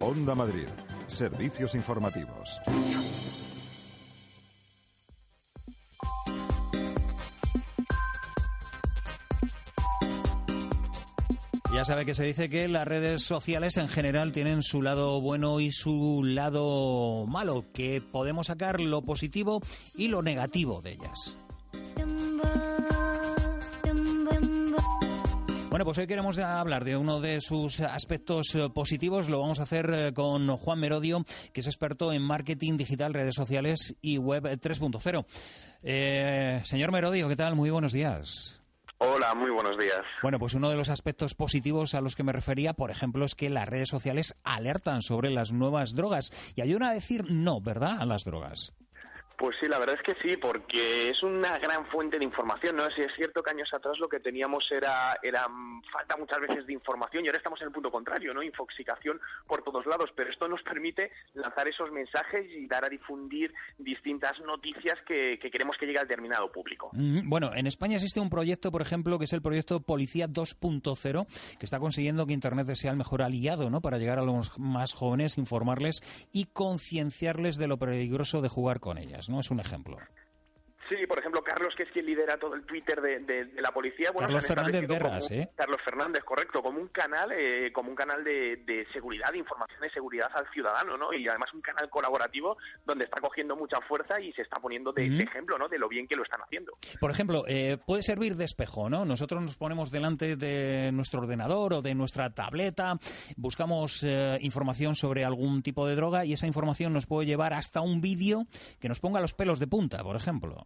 Onda Madrid. Servicios informativos. Ya sabe que se dice que las redes sociales en general tienen su lado bueno y su lado malo, que podemos sacar lo positivo y lo negativo de ellas. Bueno, pues hoy queremos hablar de uno de sus aspectos eh, positivos. Lo vamos a hacer eh, con Juan Merodio, que es experto en marketing digital, redes sociales y web 3.0. Eh, señor Merodio, ¿qué tal? Muy buenos días. Hola, muy buenos días. Bueno, pues uno de los aspectos positivos a los que me refería, por ejemplo, es que las redes sociales alertan sobre las nuevas drogas y ayudan a decir no, ¿verdad?, a las drogas. Pues sí, la verdad es que sí, porque es una gran fuente de información, ¿no? Si es cierto que años atrás lo que teníamos era, era falta muchas veces de información y ahora estamos en el punto contrario, ¿no? Infoxicación por todos lados, pero esto nos permite lanzar esos mensajes y dar a difundir distintas noticias que, queremos que llegue al determinado público. Mm, bueno, en España existe un proyecto, por ejemplo, que es el proyecto Policía 2.0, que está consiguiendo que Internet sea el mejor aliado, ¿no? Para llegar a los más jóvenes, informarles y concienciarles de lo peligroso de jugar con ellas. ¿no? Es un ejemplo. Ejemplo, Carlos, que es quien lidera todo el Twitter de, la policía. Bueno, Carlos Fernández Guerras, ¿eh? Carlos Fernández, correcto, como un canal, eh, como un canal de, seguridad, de información de seguridad al ciudadano, ¿no? Y además un canal colaborativo donde está cogiendo mucha fuerza y se está poniendo de, ejemplo, ¿no? De lo bien que lo están haciendo. Por ejemplo, eh, puede servir de espejo, ¿no? Nosotros nos ponemos delante de nuestro ordenador o de nuestra tableta, buscamos eh, información sobre algún tipo de droga y esa información nos puede llevar hasta un vídeo que nos ponga los pelos de punta, por ejemplo.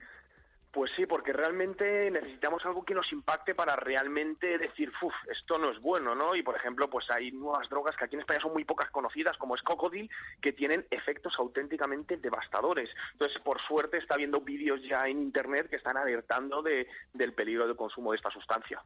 Pues sí, porque realmente necesitamos algo que nos impacte para realmente decir, uff, esto no es bueno, ¿no? Y por ejemplo, pues hay nuevas drogas que aquí en España son muy pocas conocidas, como es Cocodil, que tienen efectos auténticamente devastadores. Entonces, por suerte, está habiendo vídeos ya en Internet que están alertando de, del peligro del consumo de esta sustancia.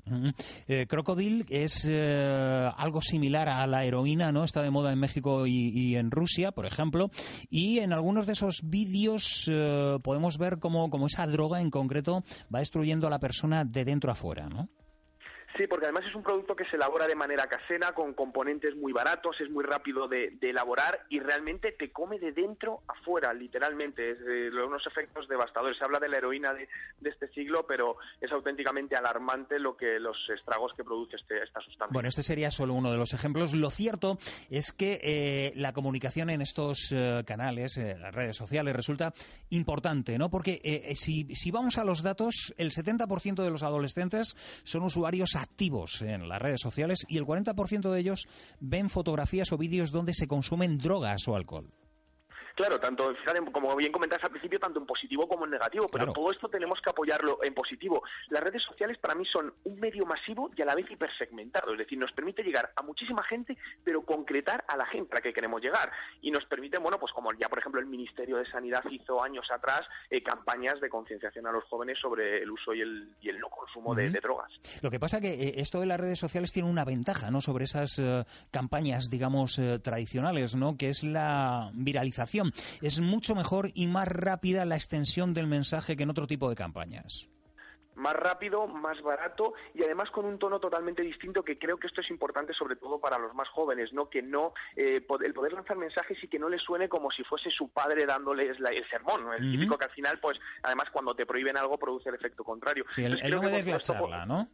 Eh, Crocodil es eh, algo similar a la heroína, ¿no? Está de moda en México y, en Rusia, por ejemplo, y en algunos de esos vídeos eh, podemos ver cómo, cómo esa droga en concreto va destruyendo a la persona de dentro a fuera, ¿no? Sí, porque además es un producto que se elabora de manera casera, con componentes muy baratos, es muy rápido de, elaborar y realmente te come de dentro a fuera, literalmente. Es eh, unos efectos devastadores. Se habla de la heroína de, este siglo, pero es auténticamente alarmante lo que los estragos que produce este, esta sustancia. Bueno, este sería solo uno de los ejemplos. Lo cierto es que eh, la comunicación en estos eh, canales, las redes sociales, resulta importante, ¿no? Porque si, si vamos a los datos, el 70% de los adolescentes son usuarios activos en las redes sociales y el 40% de ellos ven fotografías o vídeos donde se consumen drogas o alcohol. Claro, tanto, como bien comentabas al principio, tanto en positivo como en negativo, pero todo esto tenemos que apoyarlo en positivo. Las redes sociales para mí son un medio masivo y a la vez hipersegmentado, es decir, nos permite llegar a muchísima gente, pero concretar a la gente a la que queremos llegar. Y nos permite, bueno, pues como ya por ejemplo el Ministerio de Sanidad hizo años atrás, eh, campañas de concienciación a los jóvenes sobre el uso y el, y el no consumo de, drogas. Lo que pasa que eh, esto de las redes sociales tiene una ventaja, ¿no? Sobre esas eh, campañas, digamos, tradicionales, ¿no? Que es la viralización es mucho mejor y más rápida la extensión del mensaje que en otro tipo de campañas más rápido, más barato y además con un tono totalmente distinto que creo que esto es importante sobre todo para los más jóvenes, ¿no? Que no eh, el poder lanzar mensajes y que no les suene como si fuese su padre dándoles el sermón, ¿no? El típico que al final, pues, además cuando te prohíben algo produce el efecto contrario. Sí, el, no la charla, ¿no?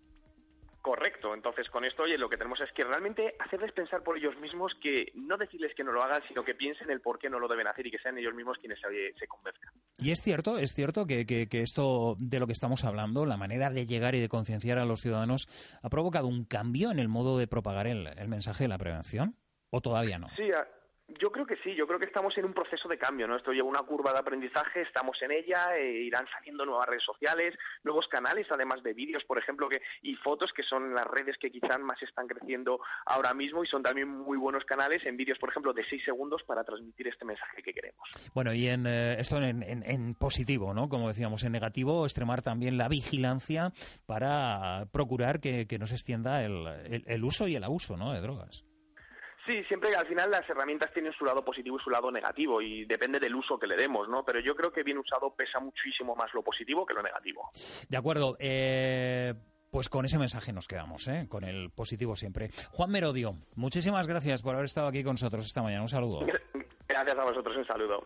Correcto. Entonces, con esto, oye, lo que tenemos es que realmente hacerles pensar por ellos mismos que no decirles que no lo hagan, sino que piensen el por qué no lo deben hacer y que sean ellos mismos quienes se, convenzcan. Y es cierto, es cierto que, esto de lo que estamos hablando, la manera de llegar y de concienciar a los ciudadanos, ha provocado un cambio en el modo de propagar el, mensaje de la prevención, o todavía no. Sí, Yo creo que sí, yo creo que estamos en un proceso de cambio, ¿no? Esto lleva una curva de aprendizaje, estamos en ella, eh, irán saliendo nuevas redes sociales, nuevos canales, además de vídeos, por ejemplo, que, y fotos, que son las redes que quizás más están creciendo ahora mismo y son también muy buenos canales en vídeos, por ejemplo, de seis segundos para transmitir este mensaje que queremos. Bueno, y en eh, esto en, positivo, ¿no? Como decíamos, en negativo, extremar también la vigilancia para procurar que, no se extienda el, el uso y el abuso, ¿no? De drogas. Sí, siempre al final las herramientas tienen su lado positivo y su lado negativo y depende del uso que le demos, ¿no? Pero yo creo que bien usado pesa muchísimo más lo positivo que lo negativo. De acuerdo. Eh, pues con ese mensaje nos quedamos, ¿eh? con el positivo siempre. Juan Merodio, muchísimas gracias por haber estado aquí con nosotros esta mañana. Un saludo. Gracias a vosotros, un saludo.